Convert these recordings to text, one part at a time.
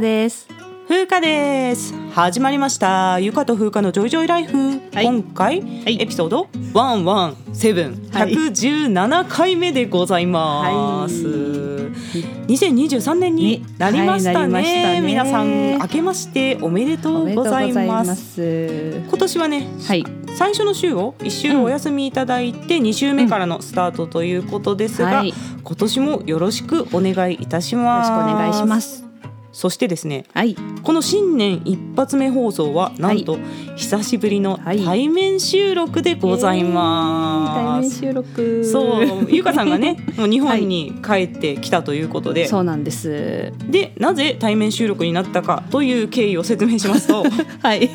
です。風花です。始まりました。ゆかと風花のジョイジョイライフ、はい。今回、い。エピソードワンワンセブン。はい。百十七回目でございます、2023年になりましたね,、はいなりましたね。皆さん明けましておめでとうございます。す。今年はねはい。最初の週を1週お休みいただいて2週目からのスタートということですが、はい。よ今年もよろしくお願いいたします。ろしくお願いしますそしてですねはい。この新年一発目放送はなんと久しぶりのはい。対面収録でござい対ます、面収録。そうゆかさんがね もう日本に帰ってきたということで、そうなんです。でなぜ対面収録になったかという経緯を説明しますと、はい。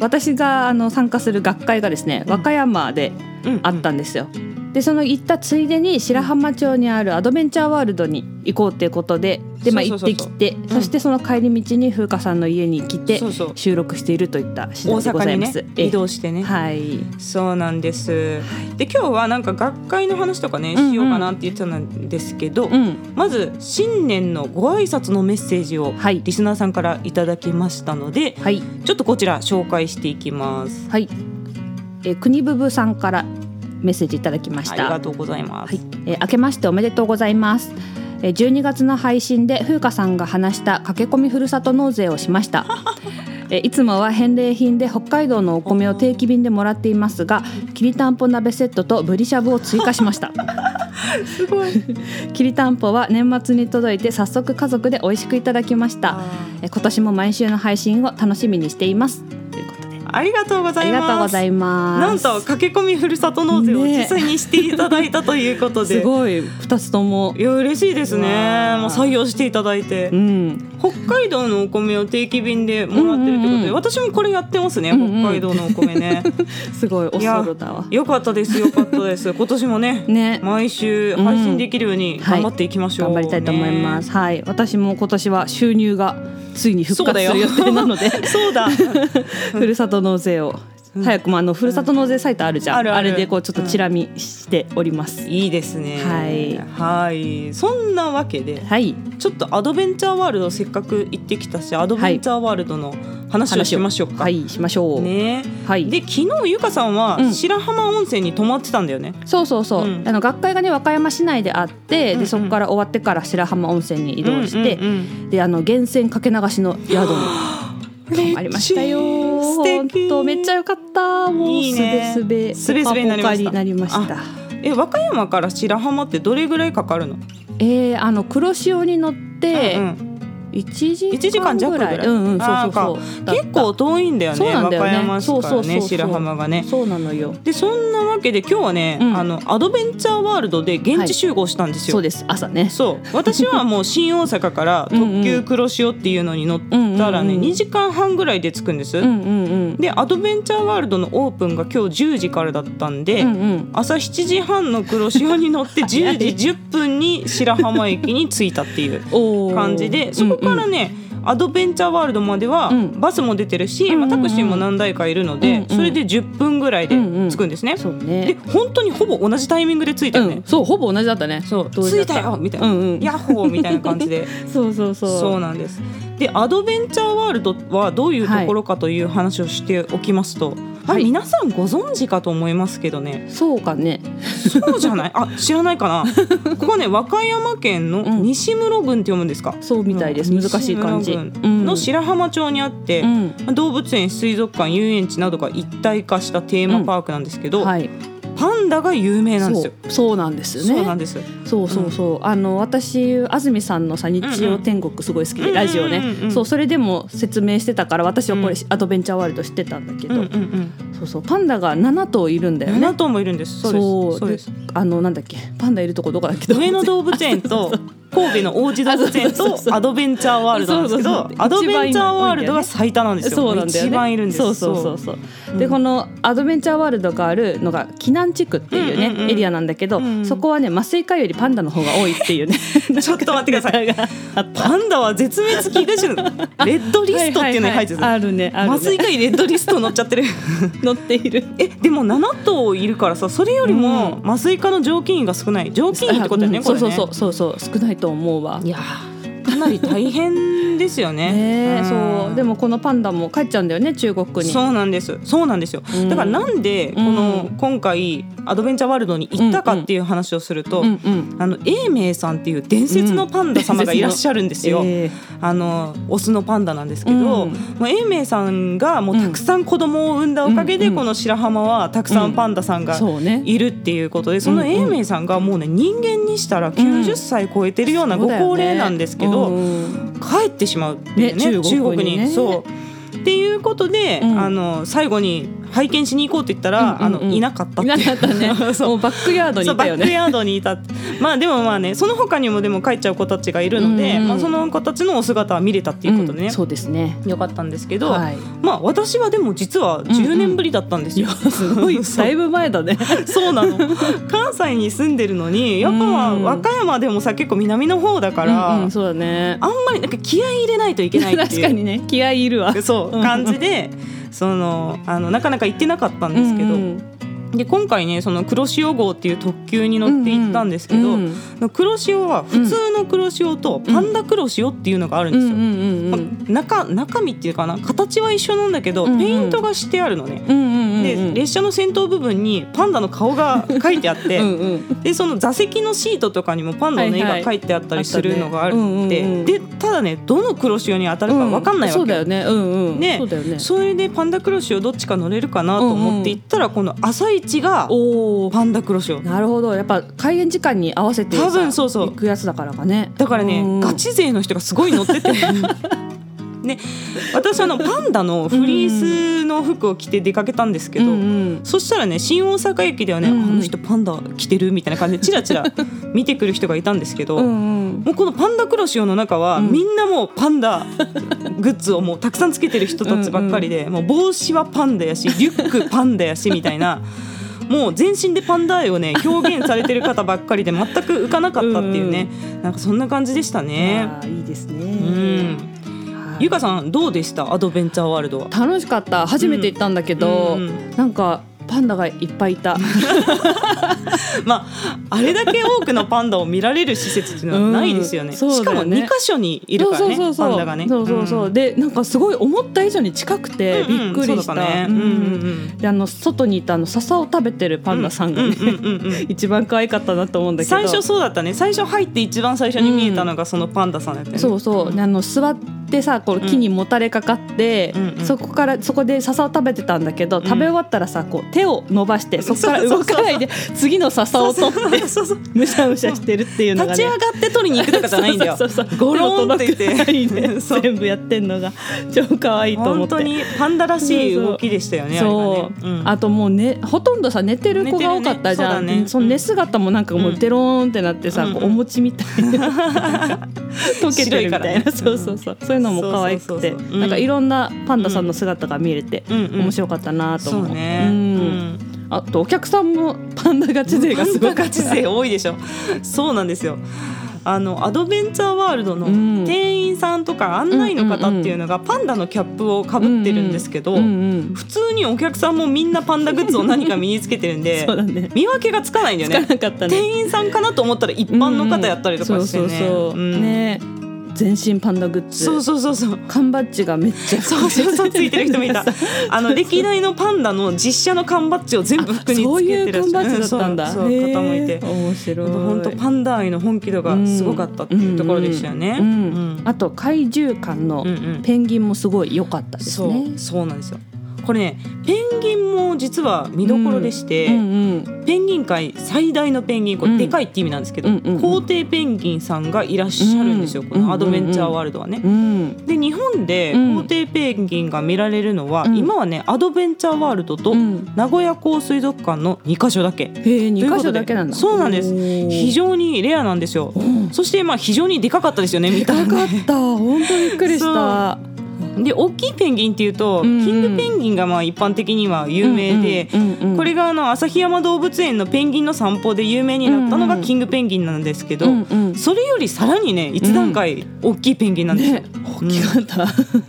私があの参加する学会がですね和歌山でうん。あったんですよ。でその行ったついでに白浜町にあるアドベンチャーワールドに行こうっていうことでで、まあ、行ってきてん。そしてその帰り道に風花さんの家に来て収録しているといった次大第でございます。え移動してね、はい。そうなんです。で今日はなんか学会の話とかねうんうん。しようかなって言ってたんですけど、うん。まず新年のご挨拶のメッセージをはい。リスナーさんからいただきましたので、はい。ちょっとこちら紹介していきます。はい。え国ぶぶさんからメッセージいただきました。ありがとうございます。はい、えー明けましておめでとうございます。えー12月の配信で風花さんが話した駆け込みふるさと納税をしました。えーいつもは返礼品で北海道のお米を定期便でもらっていますが、きりたんぽ鍋セットとぶりしゃぶを追加しました。すごい。きりたんぽは年末に届いて早速家族で美味しくいただきました。えー今年も毎週の配信を楽しみにしています。ありがとうござありいます。がとうございます。なんと駆け込みふるさと納税をね実際にしていただいたということで、すごい二つともい。や嬉しいですね。もう採用していただいてう。ん、北海道のお米を定期便でもらってるってことで、うんうんうん。私もこれやってますね、うんうん。北海道のお米ね。すごいおそろだわ。よかったですよかったです。今年もねね。毎週配信できるように頑張っていきましょう、頑張りたいと思います。ねはい、私も今年は収入がついに復活する予定なので、そうだ。ふるさと納税を早くもあのふるさと納税サイトあるじゃん。あるある。れでこうちょっとチラ見しております。いいですね。はい。はい。そんなわけではい、ちょっとアドベンチャーワールドせっかく行ってきたしアドベンチャーワールドの話をしましょうか、はい、しましょう。ね。はい。で昨日ゆかさんはうん。白浜温泉に泊まってたんだよね、そうそうそう、うん。あの学会がね和歌山市内であって、でそこから終わってから白浜温泉に移動して、であの源泉かけ流しの宿に 泊まりましたよ。本当めっちゃ良かった。もういいねすべすべすべすべになりました。え和歌山から白浜ってどれぐらいかかるの？えー、あの黒潮に乗ってうんうん一時一時間間弱ぐらい。うんうん、そうそうそう。結構遠いんだよね。そうなんだよね。和歌山市からね白浜がね。そうなのよ。でそんなわけで今日はね、うん。あのアドベンチャーワールドで現地集合したんですよ、そうです。朝ね。そう。私はもう新大阪から 特急黒潮っていうのに乗ったらね、うんうんうん。2時間半ぐらいで着くんです、うんうんうん。でアドベンチャーワールドのオープンが今日10時からだったんで、うんうん。朝7時半の黒潮に乗って早い10時 10分に白浜駅に着いたっていう感じでそこからね、アドベンチャーワールドまではうんバスも出てるし、まあ、タクシーも何台かいるので、それで10分ぐらいで着くんですね。でね。本当にほぼ同じタイミングで着いたよね。うん、そうほぼ同じだったね。そう着いたよみたいな。ヤッホーみたいな感じで そうそうそう。そうなんです。でアドベンチャーワールドはどういうところかという話をしておきますと、あはい皆さんご存知かと思いますけどねそうかね。そうじゃない？あ知らないかな ここね和歌山県のうん西室郡って読むんですか、そうみたいです。うん難しい漢字。の白浜町にあってう、ん。動物園水族館遊園地などが一体化したテーマパークなんですけど、はい。パンダが有名なんですよ。そうなんですよね。そうなんです。そうそうそう、あの私安住さんのさ日曜天国すごい好きで、ラジオね、うんうんうん。うんそうそれでも説明してたから私はこれ、うん。アドベンチャーワールド知ってたんだけど、うんうんうん。そうそうパンダが7頭いるんだよね。7頭もいるんです。そうです。そう。です。あのなんだっけ？パンダいるとこどこだっけ？上野動物園と 神戸の王子動物園とアドベンチャーワールドなんですけどアドベンチャーワールドが最多なんですよ。そうなんだよね。一番いるんです。そうそうそうそうう。んでこのアドベンチャーワールドがあるのが紀南地区っていうね、うんうんうん。エリアなんだけど、うんうん。そこはね麻酔科よりパンダの方が多いっていうね。ちょっと待ってください。パンダは絶滅危惧種のレッドリストっていうのに入ってる。はいはいはいあるねあるね。麻酔科医レッドリスト載っちゃってる。乗っている。えでも7頭いるからさそれよりも麻酔科の常勤医が少ない。常勤医ってことだよね、うんこれねそう。そうそうそうそう。少ないと思うわいやーかなり大変ですよね。ねそう。でもこのパンダも帰っちゃうんだよね中国に。そうなんです。そうなんですよ、うん。だからなんでこの、うん今回アドベンチャーワールドに行ったかっていう話をすると、うんうんあの永明さんっていう伝説のパンダ様がいらっしゃるんですよ、えあのオスのパンダなんですけど、うん。もう永明さんがもうたくさん子供を産んだおかげで、うん。この白浜はたくさんパンダさんえがいるっていうことでその永明さんがもうね人間にしたら90歳超えてるようなご高齢なんですけど、うん。帰ってしまうね中国にね。そうっていうことで、うん。あの最後に拝見しに行こうって言ったら、うんうんうん。あのいなかったっていなかった ね。そう。バックヤードにそいうたよね。バックヤードにいたまあでもまあねその他にもでも帰っちゃう子たちがいるので、うんうん。まあ、その子たちのお姿は見れたっていうことでね、うん。そうですね。よかったんですけど、はい。まあ私はでも実は10年ぶりだったんですよ。すごい。だいぶ前だね。そうなの。関西に住んでるのにやっぱうん和歌山でもさ結構南の方だから、うんうん。そうだね。あんまりなんか気合い入れないといけないっていう。確かにね。気合いいるわ。そう。うん感じでそのあのなかなか行ってなかったんですけど、うんで今回ねその黒潮号っていう特急に乗って行ったんですけど、うん黒潮は普通の黒潮とパンダ黒潮っていうのがあるんですよ。うんうんうんうん。ま中中身っていうかな形は一緒なんだけど、うんうん。ペイントがしてあるのね。うんうんうんうんで列車の先頭部分にパンダの顔が 書いてあって、うんうん。でその座席のシートとかにもパンダの絵が書いてあったりするのがあるあって、うんでただねどの黒潮に当たるか分かんないわけ、そうだよね。うんうん。ね。そうだよね。それでパンダ黒潮どっちか乗れるかなと思って行ったら、この朝一がパンダ黒潮。なるほど。やっぱ開園時間に合わせてさ多分そうそう。行くやつだからかね。だからね、うん。ガチ勢の人がすごい乗ってて。ね、私あのパンダのフリースの服を着て出かけたんですけど、うんうん。そしたらね新大阪駅ではね、うんうん。あの人パンダ着てるみたいな感じでチラチラ見てくる人がいたんですけど、うんうん。もうこのパンダ黒潮の中は、うん。みんなもうパンダグッズをもうたくさんつけてる人たちばっかりでもう帽子はパンダやしリュックパンダやしみたいなもう全身でパンダ愛をね表現されてる方ばっかりで全く浮かなかったっていうね、なんかそんな感じでしたね。いいですね。うん。はいゆかさんどうでした？アドベンチャーワールドは。楽しかった。初めて行ったんだけど、うんうん。なんかパンダがいっぱいいた。まああれだけ多くのパンダを見られる施設っていうのはないですよね。うんそうしかもだよね2箇所にいるからねそうそうそう。そうパンダがね。そうそうそう、ん。でなんかすごい思った以上に近くてびっくりした、うんうん。そうだねうんうんうん。であの外にいたあの笹を食べてるパンダさんがね、一番可愛かったなと思うんだけど。最初そうだったね。最初入って一番最初に見えたのがそのパンダさんだったよね、そうそう、であの座ってさこう木にもたれかかって、うんうん。そこからそこで笹を食べてたんだけど、食べ終わったらさこう手を伸ばしてそこから動かないで次の笹を取ってむしゃむしゃしてるっていうのがね。立ち上がって取りに行くとかじゃないんだよ。そうそうそうゴロンって言って。全部やってんのが超可愛いと思って。本当にパンダらしい動きでしたよねそう、ね、ん。あともうねほとんどさ寝てる子が多かったじゃん、ね。その寝姿もなんかもううん。デローンってなってさ、お餅みたいな 溶けてるみたいな、そうそうそう。そういうのも可愛くてなんかいろんなパンダさんの姿が見れて、面白かったなと思う。そうね、うん。うん。あとお客さんもパンダガチ勢がすごパンダガチ勢多いでしょ。そうなんですよ。あのアドベンチャーワールドのうん。店員さんとか案内の方っていうのがパンダのキャップをかぶってるんですけど、普通にお客さんもみんなパンダグッズを何か身につけてるんでね。見分けがつかないんだよね。なかったね。店員さんかなと思ったら一般の方やったりとかしてね。全身パンダグッズそうそうそうそう。缶バッジがめっちゃそうそうそうついてる人もいた。あの歴代のパンダの実写の缶バッジを全部服につけてそういうらっしゃる缶バッジだったんだ。そうそうへー方もいて。面白い。本当パンダ愛の本気度がすごかったっていうところでしたよね。うんうんあと怪獣館のペンギンもすごい良かったですそうね。そうなんですよ。これねペンギンも実は見どころでして、うんうんペンギン界最大のペンギンこうん。れでかいって意味なんですけど、うんうんうん。皇帝ペンギンさんがいらっしゃるんですよ、うんこのアドベンチャーワールドはね。うんで日本でうん。皇帝ペンギンが見られるのは、うん。今はねアドベンチャーワールドとうん。名古屋港水族館の2カ所だけ。へえ二箇所だけなんだ。そうなんです。非常にレアなんですよ。うん。そしてまあ非常にでかかったですよね見でたらかった。本当にびっくりしたで大きいペンギンっていうと、うんうん。キングペンギンがまあ一般的には有名で、うんうんうんうんこれがあの旭山動物園のペンギンの散歩で有名になったのがうんうんキングペンギンなんですけど、うんうん。それよりさらにね一段階大きいペンギンなんです。よ。ね。大きかっ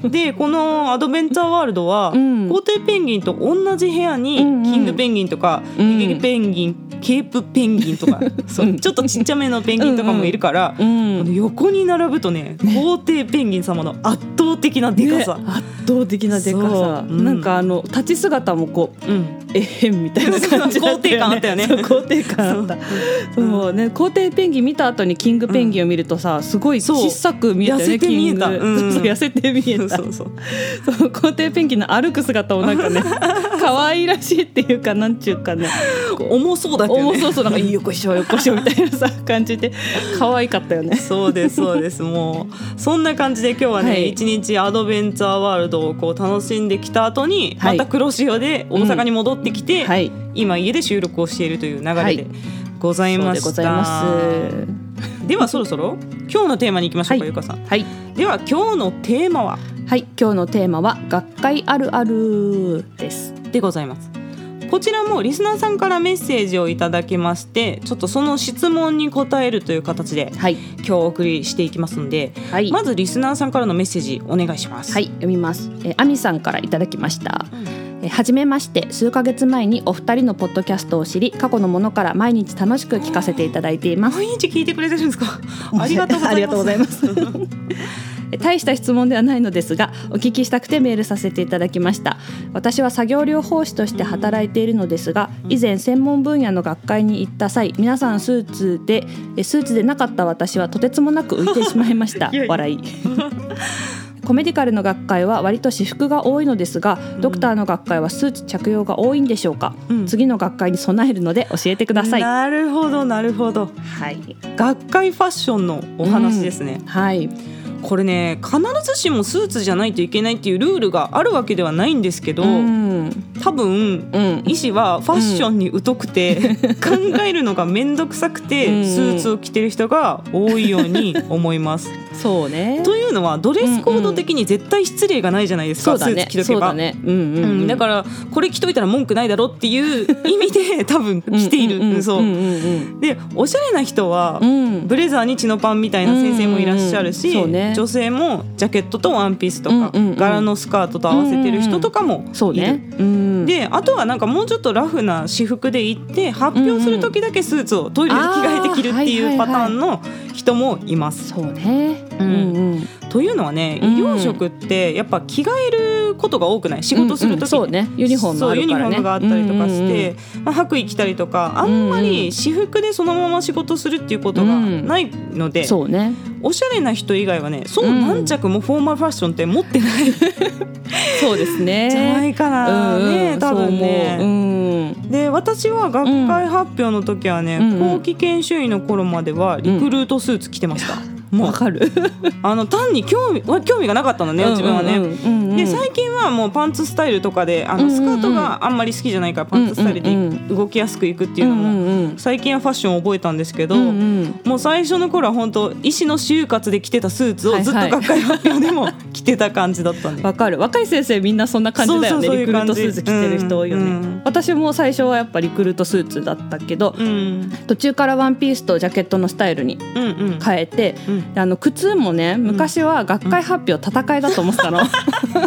た。でこのアドベンチャーワールドは、うん。皇帝ペンギンと同じ部屋にうんうん。キングペンギンとか、うん。ゲゲゲペンギンケープペンギンとか、そう。うんちょっとちっちゃめのペンギンとかもいるから、うん横に並ぶとね皇帝ペンギン様の圧倒的なでかさ。ね圧倒的なでかさ、そう。うん。なんかあの立ち姿もこううん。えへんみたいな感じだったよね。肯定感あったよね。肯定感あった。そう。ね皇帝ペンギン見た後にキングペンギンを見るとさすごい小さく見えたよねキング。痩せて見えた。そうそう。そう皇帝ペンギンの歩く姿もなんかね 可愛らしいっていうかなんちゅうかね。重そうだけどね。重そうそうなんかいいよこしょよこしょみたいなさ 感じで。可愛かったよね。そうですそうです。もうそんな感じで今日はね、はい。一日アドベンチャーワールドをこう楽しんできた後に、はい。また黒潮で大阪に戻ってきて、はい。今家で収録をしているという流れはい。でございました、ではそろそろ今日のテーマに行きましょうか、はい。ゆかさん。はい。では今日のテーマは？はい。今日のテーマは学会あるあるですでございます。こちらもリスナーさんからメッセージをいただきましてちょっとその質問に答えるという形ではい。今日お送りしていきますので、はい。まずリスナーさんからのメッセージお願いします。はい、読みます。えー、アミさんからいただきました。うん。えーはじめまして、数ヶ月前にお二人のポッドキャストを知り、過去のものから毎日楽しく聞かせていただいています。毎日聞いてくれてるんですか？ありがとうございます 大した質問ではないのですがお聞きしたくてメールさせていただきました。私は作業療法士として働いているのですが以前専門分野の学会に行った際皆さんスーツでえスーツでなかった私はとてつもなく浮いてしまいました。笑い。コメディカルの学会は割と私服が多いのですがドクターの学会はスーツ着用が多いんでしょうか、うん。次の学会に備えるので教えてください。なるほどなるほど。はい、学会ファッションのお話ですね、はい、これね必ずしもスーツじゃないといけないっていうルールがあるわけではないんですけど、うん。多分うん。医師はファッションに疎くて、考えるのが面倒くさくて、うん。スーツを着てる人が多いように 思います。そうね。というのはドレスコード的に絶対失礼がないじゃないですか、そうだね。スーツ着とけば。だね。うんうん、ううん。ん、だからこれ着といたら文句ないだろっていう意味で 多分着ている、うんうんうんそう、うんう。んでおしゃれな人は、うん。ブレザーにチノパンみたいな先生もいらっしゃるし、うんうんうんそうね女性もジャケットとワンピースとか、うんうんうん。柄のスカートと合わせてる人とかもいる。そうね。うん。であとはなんかもうちょっとラフな私服で行って発表する時だけスーツをトイレで着替えて着るっていうパターンの人もいます。そうね。ううんんうん。というのはね医うん。療職ってやっぱ着替えることが多くない？仕事する時。に、うんうんそうね。ユニフォームユニフォームがあったりとかして、まあ、白衣着たりとかあんまり私服でそのまま仕事するっていうことがないので、そうねおしゃれな人以外はねその何着もフォーマルファッションって持ってない、そうですね。じゃないかな、うんうん。ね多分ね。で私は学会発表の時はね、うん。うん。後期研修医の頃まではリクルートスーツ着てました、もうわかる。あの単に興味は興味がなかったのね自分はね、うんうんうん。うんで最近はもうパンツスタイルとかであうんうんうん。のスカートがあんまり好きじゃないからパンツスタイルでうんうん動きやすくいくっていうのもうんうん最近はファッションを覚えたんですけど、うんうん。もう最初の頃は本当医師の就活で着てたスーツをずっと学会発表でも着てた感じだったんで、わかる。若い先生みんなそんな感じだよね。リクルートスーツ着てる人多いよね、うんうん。私も最初はやっぱリクルートスーツだったけどうん、途中からワンピースとジャケットのスタイルにうんうん。変えて、うん。であの靴もね昔は学会発表戦いだと思ってたの、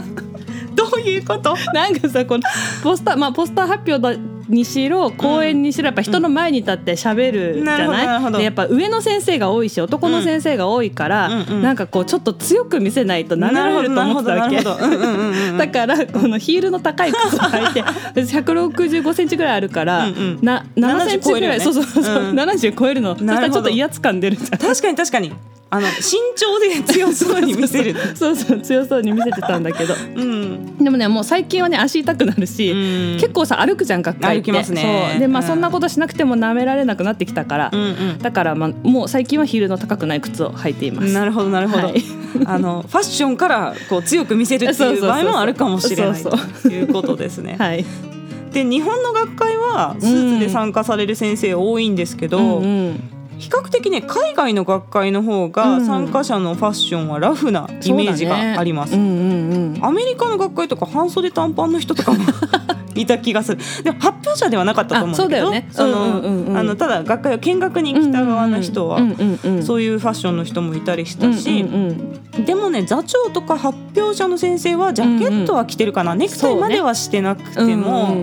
どういうこと？なんかさこのポスターまあポスター発表だにしろ講演にしろやっぱ人の前に立って喋るじゃなるほどないでやっぱ上の先生が多いし男の先生が多いから、うなんかこうちょっと強く見せないと舐められると思ってたわけ。だからこのヒールの高い靴を履いて 私165センチぐらいあるから、うな7センチぐらい、70そうそうそう、超えるよねうん。70超えるの。そしたらちょっと威圧感出るじゃん。確かに確かにあの身長で強そうに見せる。そうそう強そうに見せてたんだけど。うん。でもねもう最近はね足痛くなるし、うん。結構さ歩くじゃん学会って歩きますね。そう。でまあうん。そんなことしなくても舐められなくなってきたから、うんうん。だからまあもう最近はヒールの高くない靴を履いています。なるほどなるほど、はい。あのファッションからこう強く見せるっていう場合もあるかもしれないということですね。はい。で日本の学会はスーツで参加される先生多いんですけど、うんうん比較的ね海外の学会の方がうん。参加者のファッションはラフなイメージがあります。ねうんうんうん。アメリカの学会とか半袖短パンの人とかもいた気がする。でも発表者ではなかったと思うんだけどただ学会を見学に来た側の人はうんうんうんうんそういうファッションの人もいたりしたし、うんうんうん。でもね座長とか発表者の先生はジャケットは着てるかな、ネクタイまではしてなくても、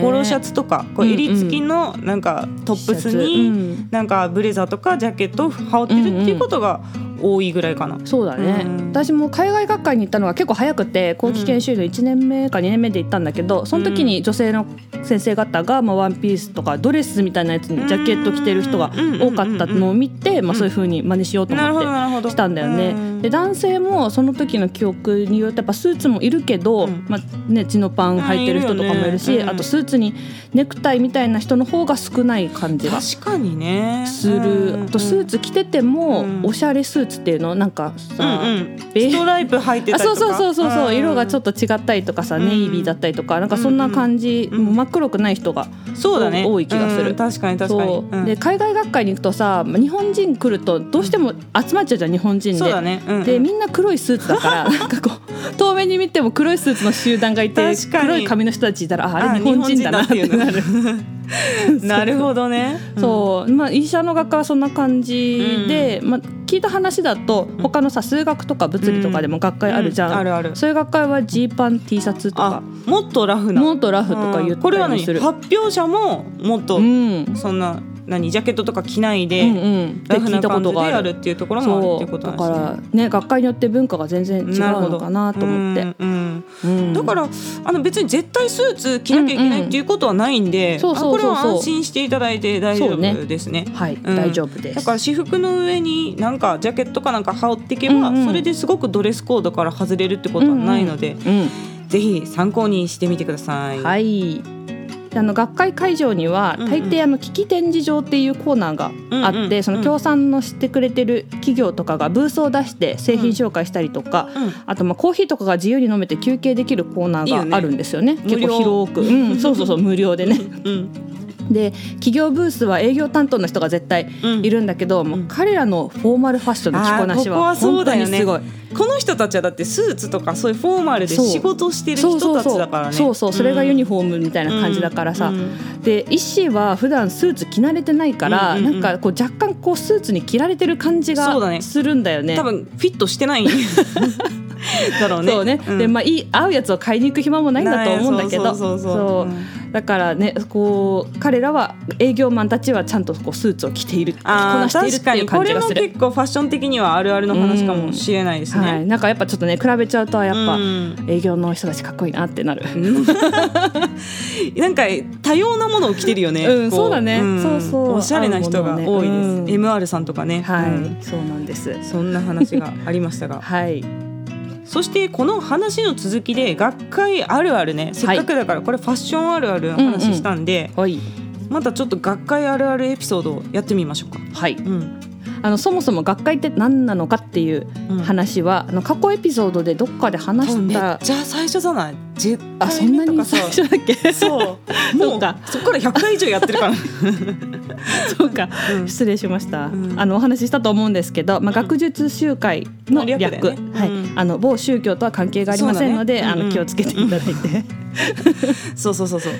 ポロシャツとかこううんうん襟付きのなんかトップスに、うん。なんかブレザーとかジャケットを羽織ってるっていうことが多いぐらいかな。そうだね、うん。私も海外学会に行ったのが結構早くて後期研修の1年目か2年目で行ったんだけどその時に女性の先生方が、まあ、ワンピースとかドレスみたいなやつにジャケット着てる人が多かったのを見て、まあ、そういう風に真似しようと思って。したんだよね、うん。で男性もその時の記憶によってやっぱスーツもいるけど、うん。まあね、チノパン履いてる人とかもいるしあとスーツにネクタイみたいな人の方が少ない感じが確かにね。する、うんあとスーツ着てても、うん。おしゃれスーツっていうのなんかうんさ、うん。ベーストライプ履いてたありとか？そうそうそうそうそう、色がちょっと。と違ったりとかさ、うんネイビーだったりとかなんかそんな感じ、うんもう真っ黒くない人がそうだね。多い気がするうん確かに確かに。そう、うんで海外学会に行くとさまあ日本人来るとどうしても集まっちゃうじゃん日本人で。そうだね。うんでみんな黒いスーツだから なんかこう遠目に見ても黒いスーツの集団がいて黒い髪の人たちいたらあああれ日本人だなってなる。なるほどね。そう。まあ医者の学科はそんな感じで、まあ、聞いた話だと他のさ数学とか物理とかでも学会あるじゃん、うあるある。そういう学会はジーパン T シャツとあかもっとラフな。もっとラフとか言っうん。これは何？たりする。発表者ももっとうん。そんな何ジャケットとか着ないうんでうん、ってラフ聞ない感じでたことがある。やるっていうところもあるっていうことなんですね。らね学会によって文化が全然違うのかなと思って、うんうん。うん。だからあの別に絶対スーツ着なきゃいけないっていうことはないんで、そうこれは安心していただいて大丈夫ですね。はい、うん。大丈夫です。だから私服の上になんかジャケットかなんか羽織っていけば、うんうん。それですごくドレスコードから外れるってことはないので、うんぜひ参考にしてみてください。はい。であの学会会場には大抵あの危機展示場っていうコーナーがあって、その協賛の知ってくれてる企業とかがブースを出して製品紹介したりとか、うん。あとまあコーヒーとかが自由に飲めて休憩できるコーナーがあるんですよね。結構広く、うん、そうそうそう無料でね。うん。で企業ブースは営業担当の人が絶対うんいるんだけど、もう彼らのフォーマルファッションの着こなしはは本そうだよね。当にすごい。この人たちはだってスーツとかそういうフォーマルで仕事してる人たちだからね。そうそうそれがユニフォームみたいな感じだからさ、うんで医師は普段スーツ着慣れてないから、うんうんうん。なんかこう若干こうスーツに着られてる感じがするんだよね。多分フィットしてない。だろうね。そうね、ん。でまあいい合うやつを買いに行く暇もないんだと思うんだけど。そうだからねこう彼らは営業マンたちはちゃんとこうスーツを着ている着こなしているっていう感じがする。結構ファッション的にはあるあるの話かもしれないですはい、ね。なんかやっぱちょっとね比べちゃうとやっぱ、うん営業の人たちかっこいいなってなる。なんか多様なものを着てるよね。うんこそうだねんそうそうおしゃれな人が多いです。ね MR さんとかね。はい、うんそうなんです。そんな話がありましたが。はい。そしてこの話の続きで学会あるあるねせっかくだからこれファッションあるあるの話したんで、はい。またちょっと学会あるあるエピソードをやってみましょうか。はい。うんあのそもそも学会って何なのかっていううん。話は、あの過去エピソードでどっかで話した。ちゃ最初じゃない？10あ、そ回んなに最初だっけ？そう。も うそうかそこから100回以上やってるから。そうか、うん。失礼しました、うん。あのお話ししたと思うんですけど、まあ、学術集会の略。略だよね。はい。うん。あの某宗教とは関係がありませんので、ね。うんうん。の気をつけていただいて、そうそうそうそう。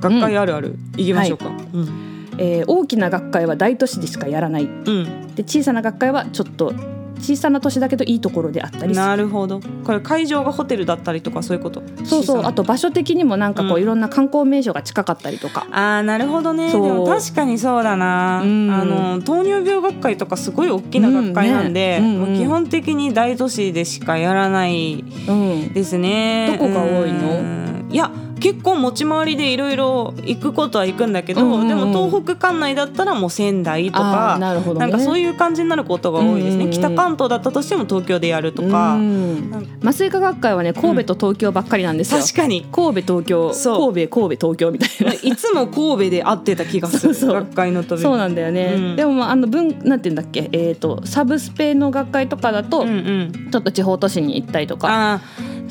学会あるある、いきましょうか、うんえー大きな学会は大都市でしかやらない。うん。で小さな学会はちょっと小さな都市だけどいいところであったりする。なるほど。これ会場がホテルだったりとかそういうこと？そうそう。あと場所的にもなんかこう、うん。いろんな観光名所が近かったりとか。あーなるほどね。でも確かにそうだな、うん。あの糖尿病学会とかすごい大きな学会なんで、うん。ね。うんうん。基本的に大都市でしかやらないうん。ですね。どこが多いの？うん。いや結構持ち回りでいろいろ行くことは行くんだけど、うんうんうん。でも東北管内だったらもう仙台とかなね。なんかそういう感じになることが多いですね、うんうんうん。北関東だったとしても東京でやるとか、麻酔科学会はね神戸と東京ばっかりなんですよ、確かに。神戸東京神戸神戸東京みたいな。いつも神戸で会ってた気がする。そう学会の飛びそうなんだよね、うん。でもまああの文なんていうんだっけ？えっ、とサブスペの学会とかだと、うんうん。ちょっと地方都市に行ったりとか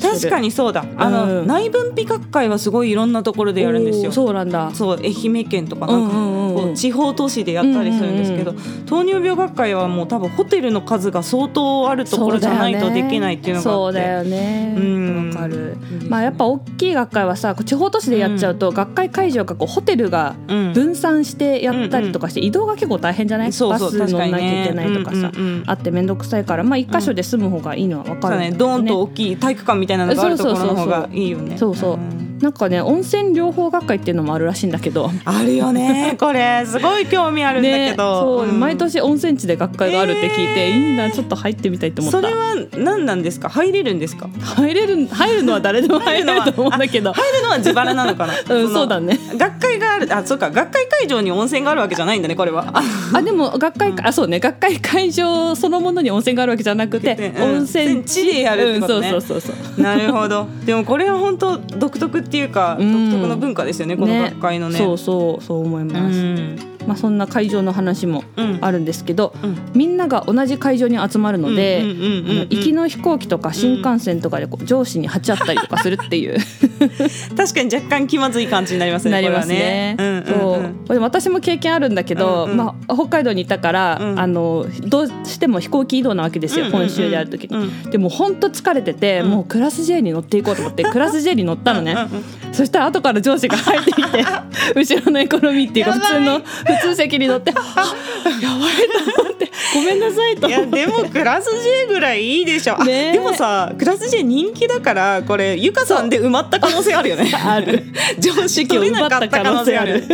確かにそうだ。あの、うん。内分泌学会はすごいいろんなところでやるんですよ。そうなんだ。そう愛媛県とかなんかうんうん地方都市でやったりするんですけど、うん糖尿病学会はもう多分ホテルの数が相当あるところじゃないとできないっていうのがあって。そうだよね。うん。わかる。うんまあやっぱ大きい学会はさ地方都市でやっちゃうと、学会会場がこうホテルがうん分散してやったりとかして、移動が結構大変じゃない？そうそうバス乗んなきゃいけないとかさ、うんうんうんあって面倒くさいから。まあ一箇所で住む方がいいのは分かる。んだけどそうね。ドーンと大きい体育館みたいなのがあるところの方がいいよね。そうそうなんかね温泉療法学会っていうのもあるらしいんだけど。あるよね これ。すごい興味あるんだけど、そう、うん。毎年温泉地で学会があるって聞いて、えー。いいなちょっと入ってみたいと思った。それは何なんですか？入れるんですか？入れる入るのは誰でも 入れると思うんだけど。入るのは自腹なのかな、うんのそうだね。学会があるあそうか。学会会場に温泉があるわけじゃないんだねこれは。あでも学会、あそうね。学会会場そのものに温泉があるわけじゃなくて、うん。温泉地でやるってことね。うん、そうそうそうそう。なるほど。でもこれは本当独特っていうか、うん。独特の文化ですよねこの学会のね。そうそうそう思います、うんまあそんな会場の話もうん。あるんですけど、うん。みんなが同じ会場に集まるので、行きの飛行機とか新幹線とかでこう上司に鉢合ったりとかするっていう。確かに若干気まずい感じになりますね なりますね。これはね。うんうんそう。私も経験あるんだけど、うんうん。まあ、北海道にいたから、うん。あのどうしても飛行機移動なわけですよ、うんうんうん。本州である時に。うん。でも本当疲れてて、うん。もうクラス J に乗っていこうと思って クラス J に乗ったのね、うんうんそしたら後から上司が入ってきて後ろのエコノミーっていうか普通の普通席に乗って「あやばい」と思って「ごめんなさい」と。いやでもクラス J ぐらいいいでしょ、あねえ。でもさクラス J 人気だからこれゆかさんで埋まった可能性あるよね。ある。常識取れなかった可能性ある。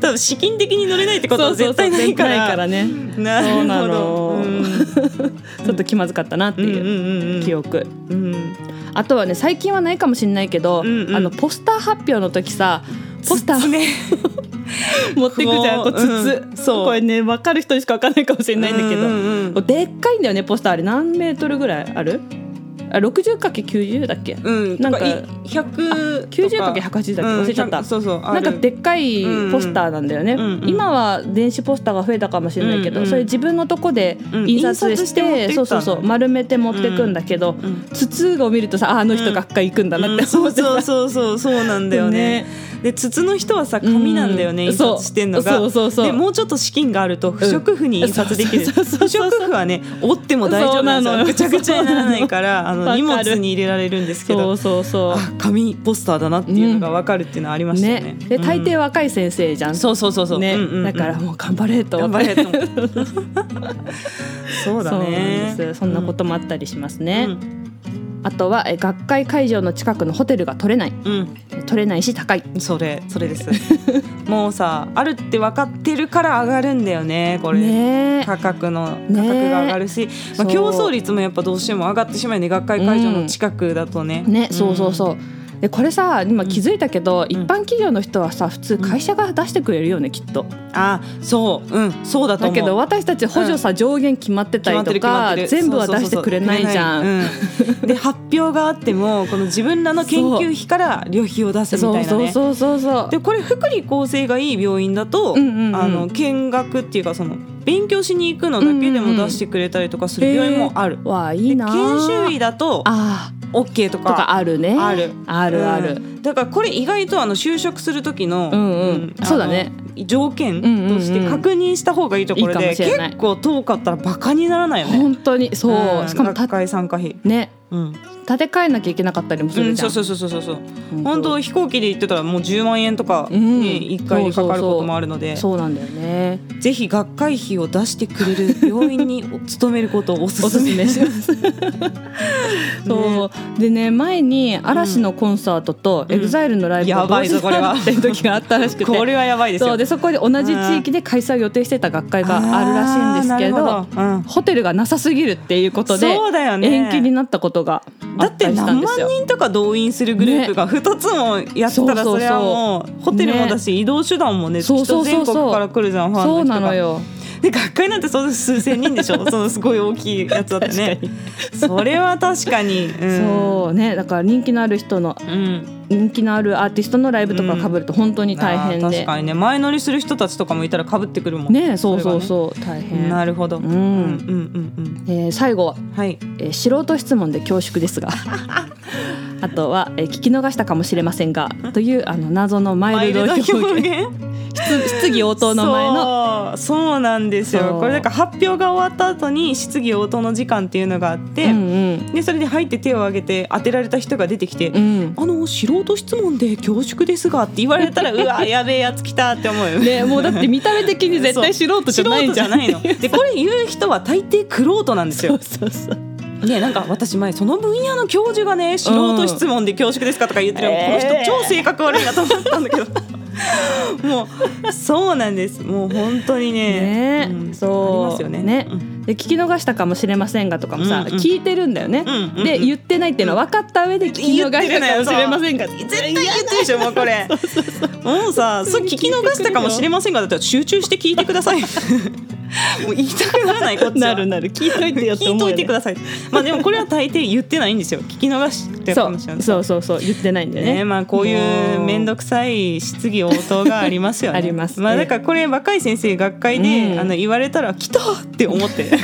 多分資金的に乗れないってことは絶対ないからないからねなるほど。そうん。ちょっと気まずかったなっていううんうん記憶。うん。あとはね最近はないかもしれないけど、うんうん。あのポスター発表の時さポスターね 持ってくじゃんこうこううん。筒、そう。これね分かる人にしか分かんないかもしれないんだけど、うんうんでっかいんだよねポスターあれ。何メートルぐらいある？あ 60×90 だっけ、うん。なんかとい100 90×180 だっけ？忘れちゃった。うん100そうそうなんかでっかいポスターなんだよね、うんうん今は電子ポスターが増えたかもしれないけど、うんうんそれ自分のとこでうん。印刷ししててそうそうそう丸めて持ってくんだけど、うん。筒を見るとさああの人学会行くんだなって思ってさ、そうそうそうそうなんだよね で筒の人はさ紙なんだよね、う。ん印刷してんのが。そうそうそう。そうでもうちょっと資金があると不織布に印刷できる、うんそうそうそうそう。不織布はね折っても大丈夫なの。ぐちゃぐちゃにならないから あの荷物に入れられるんですけど。そうそうそあ紙ポスターだなっていうのが分かるっていうのはありまうしたよね。ねで大抵若い先生じゃん、そうそうそうそう、ね、だからもう頑張れと。頑張れと そうだね。そんなこともあったりしますね、うんあとはえ学会会場の近くのホテルが取れない。うん、取れないし高い。それそれです。もうさあるって分かってるから上がるんだよねこれ。ね。価格の価ね格が上がるし、まあ、そう。競争率もやっぱどうしても上がってしまうよね学会会場の近くだとね。ね、そうそうそうでこれさ今気づいたけど、ん一般企業の人はさ普通会社が出してくれるよねきっと。あそう。うんそうだと思う。だけど私たち補助さ、上限決まってたりとか全部は出してくれないじゃん。で発表があってもこの自分らの研究費から旅費を出すみたいなね。そうそうそうそうでこれ福利厚生がいい病院だと、うんうんうん。あの見学っていうかその勉強しに行くのだけでも出してくれたりとかする病院もある。わあいいなで研修医だとあ OK とーとかあるね。ある。あるある、うんだからこれ意外とあの就職する時の、うんうん。あのそうだね。条件として確認した方がいいところで、結構遠かったらバカにならないよね。本当に。そう、ん。しかもた学会参加費、ねうん。建て替えなきゃいけなかったりもすうん、るじゃ、そうんそうそうそうそう本当。本当飛行機で行ってたらもう10万円とかうん。に1回でかかることもあるので、そうなんだよね。ぜひ学会費を出してくれる病院に勤めることをおすおすめします。そう。でね前に嵐のコンサートとうん。エグザイルのライブが同時に時があったらしくて。これはやばいですよ。そう。でそこで同じ地域で開催を予定してた学会があるらしいんですけどうん。ホテルがなさすぎるっていうことで延期になったことがあだって何万。人とか動員するグループが2つもやったらそうそうそうそれはもう。ホテルもだし移動手段もねきっそうそうとそうそう。全国から来るじゃんファンのそう人がなのよ。で学会なんてそう数千人でしょ。そのすごい大きいやつだってね。それは確かに、うん、そうね。だから人気のある人のうん、人気のあるアーティストのライブとか被ると本当に大変で。あー確、かにね前乗りする人たちとかもいたらかぶってくるもんね。そうそううそう大変、なるほど、ん。うんうんうんえー最後は、い。えー素人質問で恐縮ですが あとは、えー聞き逃したかもしれませんがというあの謎のマイルド表現。質質疑応答の前の。そうそうなんですよ。これだから発表が終わった後に質疑応答の時間っていうのがあって、うんでそれで入って手を挙げて当てられた人が出てきて「うん。うんあの素人質問で恐縮ですが」って言われたら うわやべえやつ来たって思うよ。ねもうだって見た目的に絶対素人じゃないじゃん素人じゃないの。でこれ言う人は大抵クロートなんですよ。そうそうねなんか私前その分野の教授がね素人質問で恐縮ですかとか言ってる、えー。この人超性格悪いなと思ったんだけど。もうそうなんです。もう本当にね。ね、うん。そう。ありますよね。ね。うんで聞き逃したかもしれませんがとかもさ、うんうん。聞いてるんだよね、うんうんうんで言ってないっていうのは分かった上で聞き逃したかもしれませんが絶対言ってるでしょもうこれ。もうさそれ聞き逃したかもしれませんがだったら集中して聞いてください もう言いたくならないこっちは。なるなる。聞いといてよって聞いと思うよね。いてください。まあでもこれは大抵言ってないんですよ。聞き逃してるそうかもしれないそう。そうそう言ってないんだよね。ねまあこういうも面倒くさい質疑応答がありますよね。あります。まあだからこれ若い先生学会で、うん。あの言われたら来たって思って。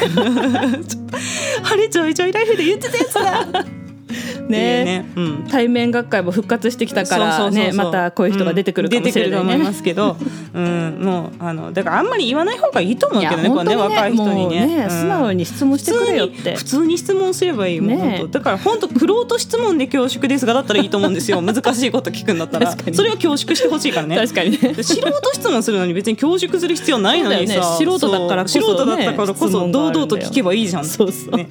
あれちょいちょいライフで言ってたやつだ。っていうね。うん。対面学会も復活してきたからねまたこういう人が出てくるかもしれないうん。出てくると思いまね。すけど、うん、もうあのだからあんまり言わない方がいいと思うけどね、これね若い人にね。もうね、うん。素直に質問してくれよって。普通に質問すればいいもん、ね。だから本当クロート質問で恐縮ですがだったらいいと思うんですよ。難しいこと聞くんだったら。それは恐縮してほしいからね。確かにね。素人質問するのに別に恐縮する必要ないのにさ、ね。素人だからこそ素人だったからこ質そ堂々と聞けばいいじゃんそうそう。ね、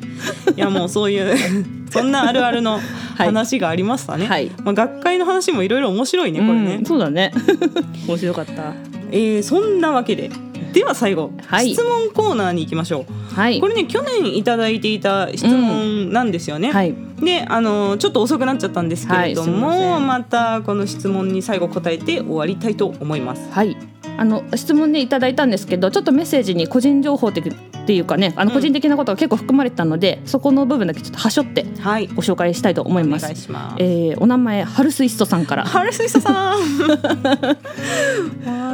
いやもうそういう そんなあるあるの話がありましたね、はい。まあ、学会の話もいろいろ面白いねこれね、うんそうだね。面白かった。えーそんなわけで。では最後、はい。質問コーナーに行きましょう。はい。これね去年いただいていた質問なんですよね、はい。であのちょっと遅くなっちゃったんですけれども、ままたこの質問に最後答えて終わりたいと思います。はいあの質問ねいただいたんですけどちょっとメッセージに個人情報的っていうかねあのうん。個人的なことが結構含まれてたので、そこの部分だけちょっとはしょってはい。ご紹介したいと思いおます。願いします。えーお名前ハルスイストさんから。ハルスイストさん。は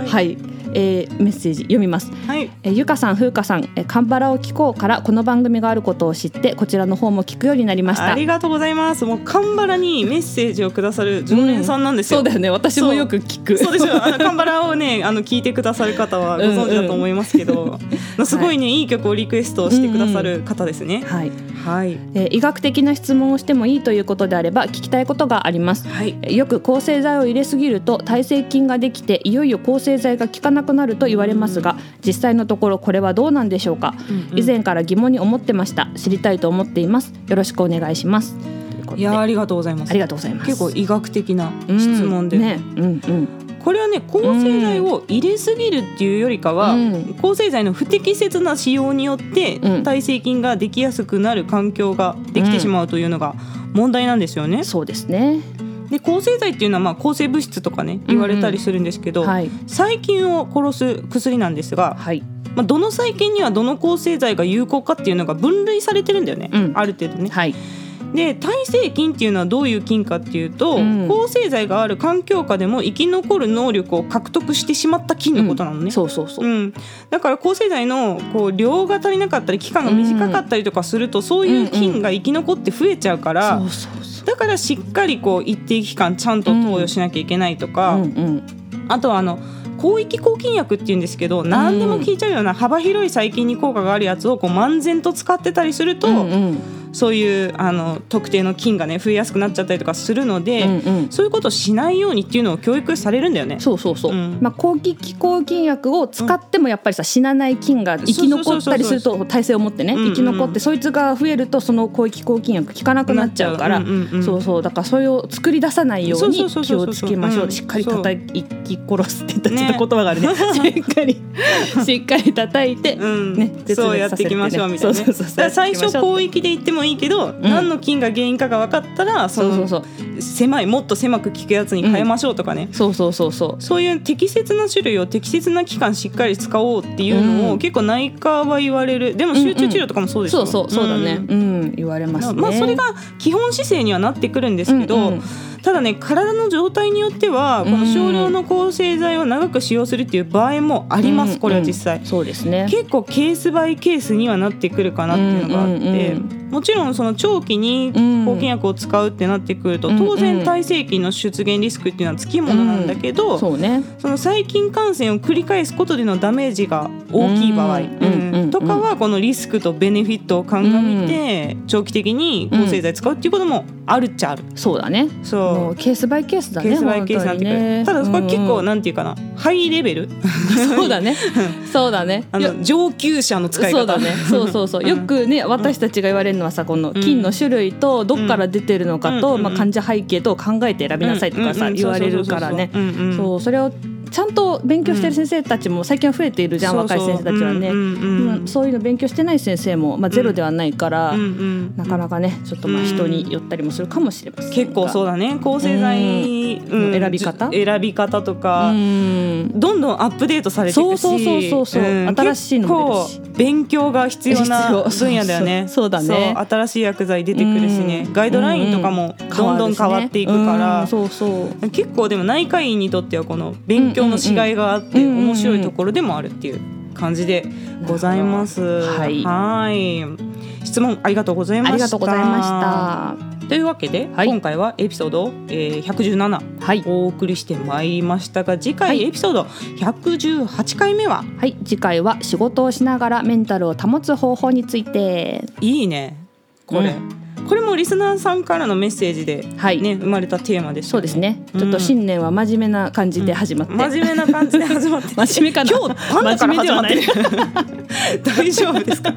はい、えーメッセージ読みます。い、はい、えーゆかさん、ふうかさん、えーカンバラを聞こうからこの番組があることを知ってこちらの方も聞くようになりました。ありがとうございます。もうカンバラにメッセージをくださる常連さんなんですよ、そうだよね。私もよく聞く。そうでしょ。あのカンバラをねあの聞いてくださる方はご存知だと思いますけど、すごいね、い、い曲をリクエストしてくださる方ですね、はい、はい。えー医学的な質問をしてもいいということであれば聞きたいことがあります。はい。えーよく抗生剤を入れすぎると耐性菌ができていよいよ抗生剤が効かなくなると言われますが実際のところこれはどうなんでしょうか、うん以前から疑問に思ってました。知りたいと思っています。よろしくお願いします。といやありがとうございます。ありがとうございます。結構医学的なうん質問で、ね。うんうんこれはね抗生剤を入れすぎるっていうよりかは、うん。抗生剤の不適切な使用によって、うん。耐性菌ができやすくなる環境ができてしまうというのが問題なんですよね。そうですね。で抗生剤っていうのはまあ抗生物質とかね言われたりするんですけど、はい。細菌を殺す薬なんですが、はい。まあ、どの細菌にはどの抗生剤が有効かっていうのが分類されてるんだよね、うん。ある程度ね。はいで耐性菌っていうのはどういう菌かっていうと、うん。抗生剤がある環境下でも生き残る能力を獲得してしまった菌のことなのね。そうそうそう、うん、だから抗生剤のこう量が足りなかったり期間が短かったりとかすると、そういう菌が生き残って増えちゃうから、そうそうそう。だからしっかりこう一定期間ちゃんと投与しなきゃいけないとか、うんうん。あとはあの広域抗菌薬っていうんですけど何でも効いちゃうような幅広い細菌に効果があるやつをこう漫然と使ってたりすると、うんうんそういうあの特定の菌がね増えやすくなっちゃったりとかするので、うんうん。そういうことをしないようにっていうのを教育されるんだよね。そうそうそう、うん。まあ、抗気抗菌薬を使ってもやっぱりさ死なない菌が生き残ったりすると耐性を持ってね生き残ってそいつが増えるとその抗気抗菌薬効かなくなっちゃうから。ううんうんうん。そうそう。だからそれを作り出さないように気をつけましょう。うん。しっかり叩き殺すって言ったらちょっと言葉があるね。しっかりしっかり叩いて、うん。ね絶そうやっていきましょうみたいな、ね、そうそうそうだから最初広域で言ってもいいけど、何の菌が原因かが分かったらそのそうそうそう。狭いもっと狭く効くやつに変えましょうとかね、そうそうそうそう。そういう適切な種類を適切な期間しっかり使おうっていうのを、うん。結構内科は言われる。でも集中治療とかもそうでしょ、そうそうそうだね。ん。うん、言われますね。まあ、それが基本姿勢にはなってくるんですけど、うんうん。ただね体の状態によってはこの少量の抗生剤を長く使用するっていう場合もあります、うんこれは実際。うん。そうですね。結構ケースバイケースにはなってくるかなっていうのがあって、うんうんもちろんその長期に抗菌薬を使うってなってくると、うん。当然耐性菌の出現リスクっていうのはつきものなんだけど、そうね。その細菌感染を繰り返すことでのダメージが大きい場合、うん。とかはこのリスクとベネフィットを鑑みて長期的に抗生剤使うっていうこともあるっちゃある。そうだね。そう。ケースバイケースだねケースバイケースになってくる、ただこれ結構なんていうかな、ハイレベル。そうだね。そうだね。あの上級者の使い方。そうだね。そうそうそう。よくね私たちが言われるのはさこの菌の種類とどっから出てるのかと、うん。まあ、患者背景と考えて選びなさいとかさ、言われるからね。そうそれをちゃんと勉強してる先生たちも最近は増えているじゃん、そうそう若い先生たちはね、うんうんうんまあそういうの勉強してない先生も、まあ、ゼロではないから、うんうんなかなかねちょっとまあ人によったりもするかもしれません。が結構そうだね。抗生剤、うん。選び方？選び方とか、うん。どんどんアップデートされていくし。そうそうそうそうそう。ん。新しいのも出るし。結構勉強が必要な分野だよね。そ うそうだね。そう新しい薬剤出てくるしね、うん。ガイドラインとかもどんどん変わっていくから、うん。そうそう。結構でも内科医にとってはこの勉強のしがいがあって面白いところでもあるっていう感じでございます。はい。はい。質問ありがとうございました。ありがとうございました。というわけで、はい。今回はエピソード、えー、117はい。お送りしてまいりましたが次回はい。エピソード118回目はは？い。次回は仕事をしながらメンタルを保つ方法について。いいね。これ、うこれもリスナーさんからのメッセージで、はい。ね生まれたテーマですよそうですね。うん。ちょっと新年は真面目な感じで始まって、真面目な感じで始まって真面目かな？今日パンダから始まってる。真 大丈夫ですか？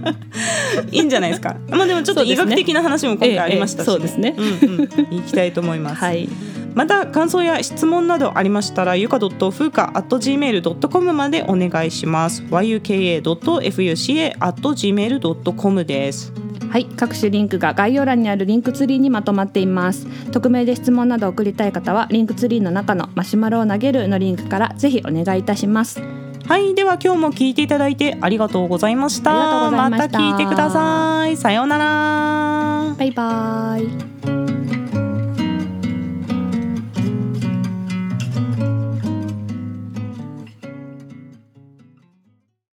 いいんじゃないですか？まあでもちょっと医学的な話も今回ありましたし、そうですね。うんうん、行きたいと思います、はい。また感想や質問などありましたらゆか .fuka.gmail.com までお願いします。yuka.fuca.gmail.com ですはい各種リンクが概要欄にあるリンクツリーにまとまっています。匿名で質問など送りたい方はリンクツリーの中のマシュマロを投げるのリンクからぜひお願いいたします。はいでは今日も聞いていただいてありがとうございました。また聞いてください。さようなら。バイバイ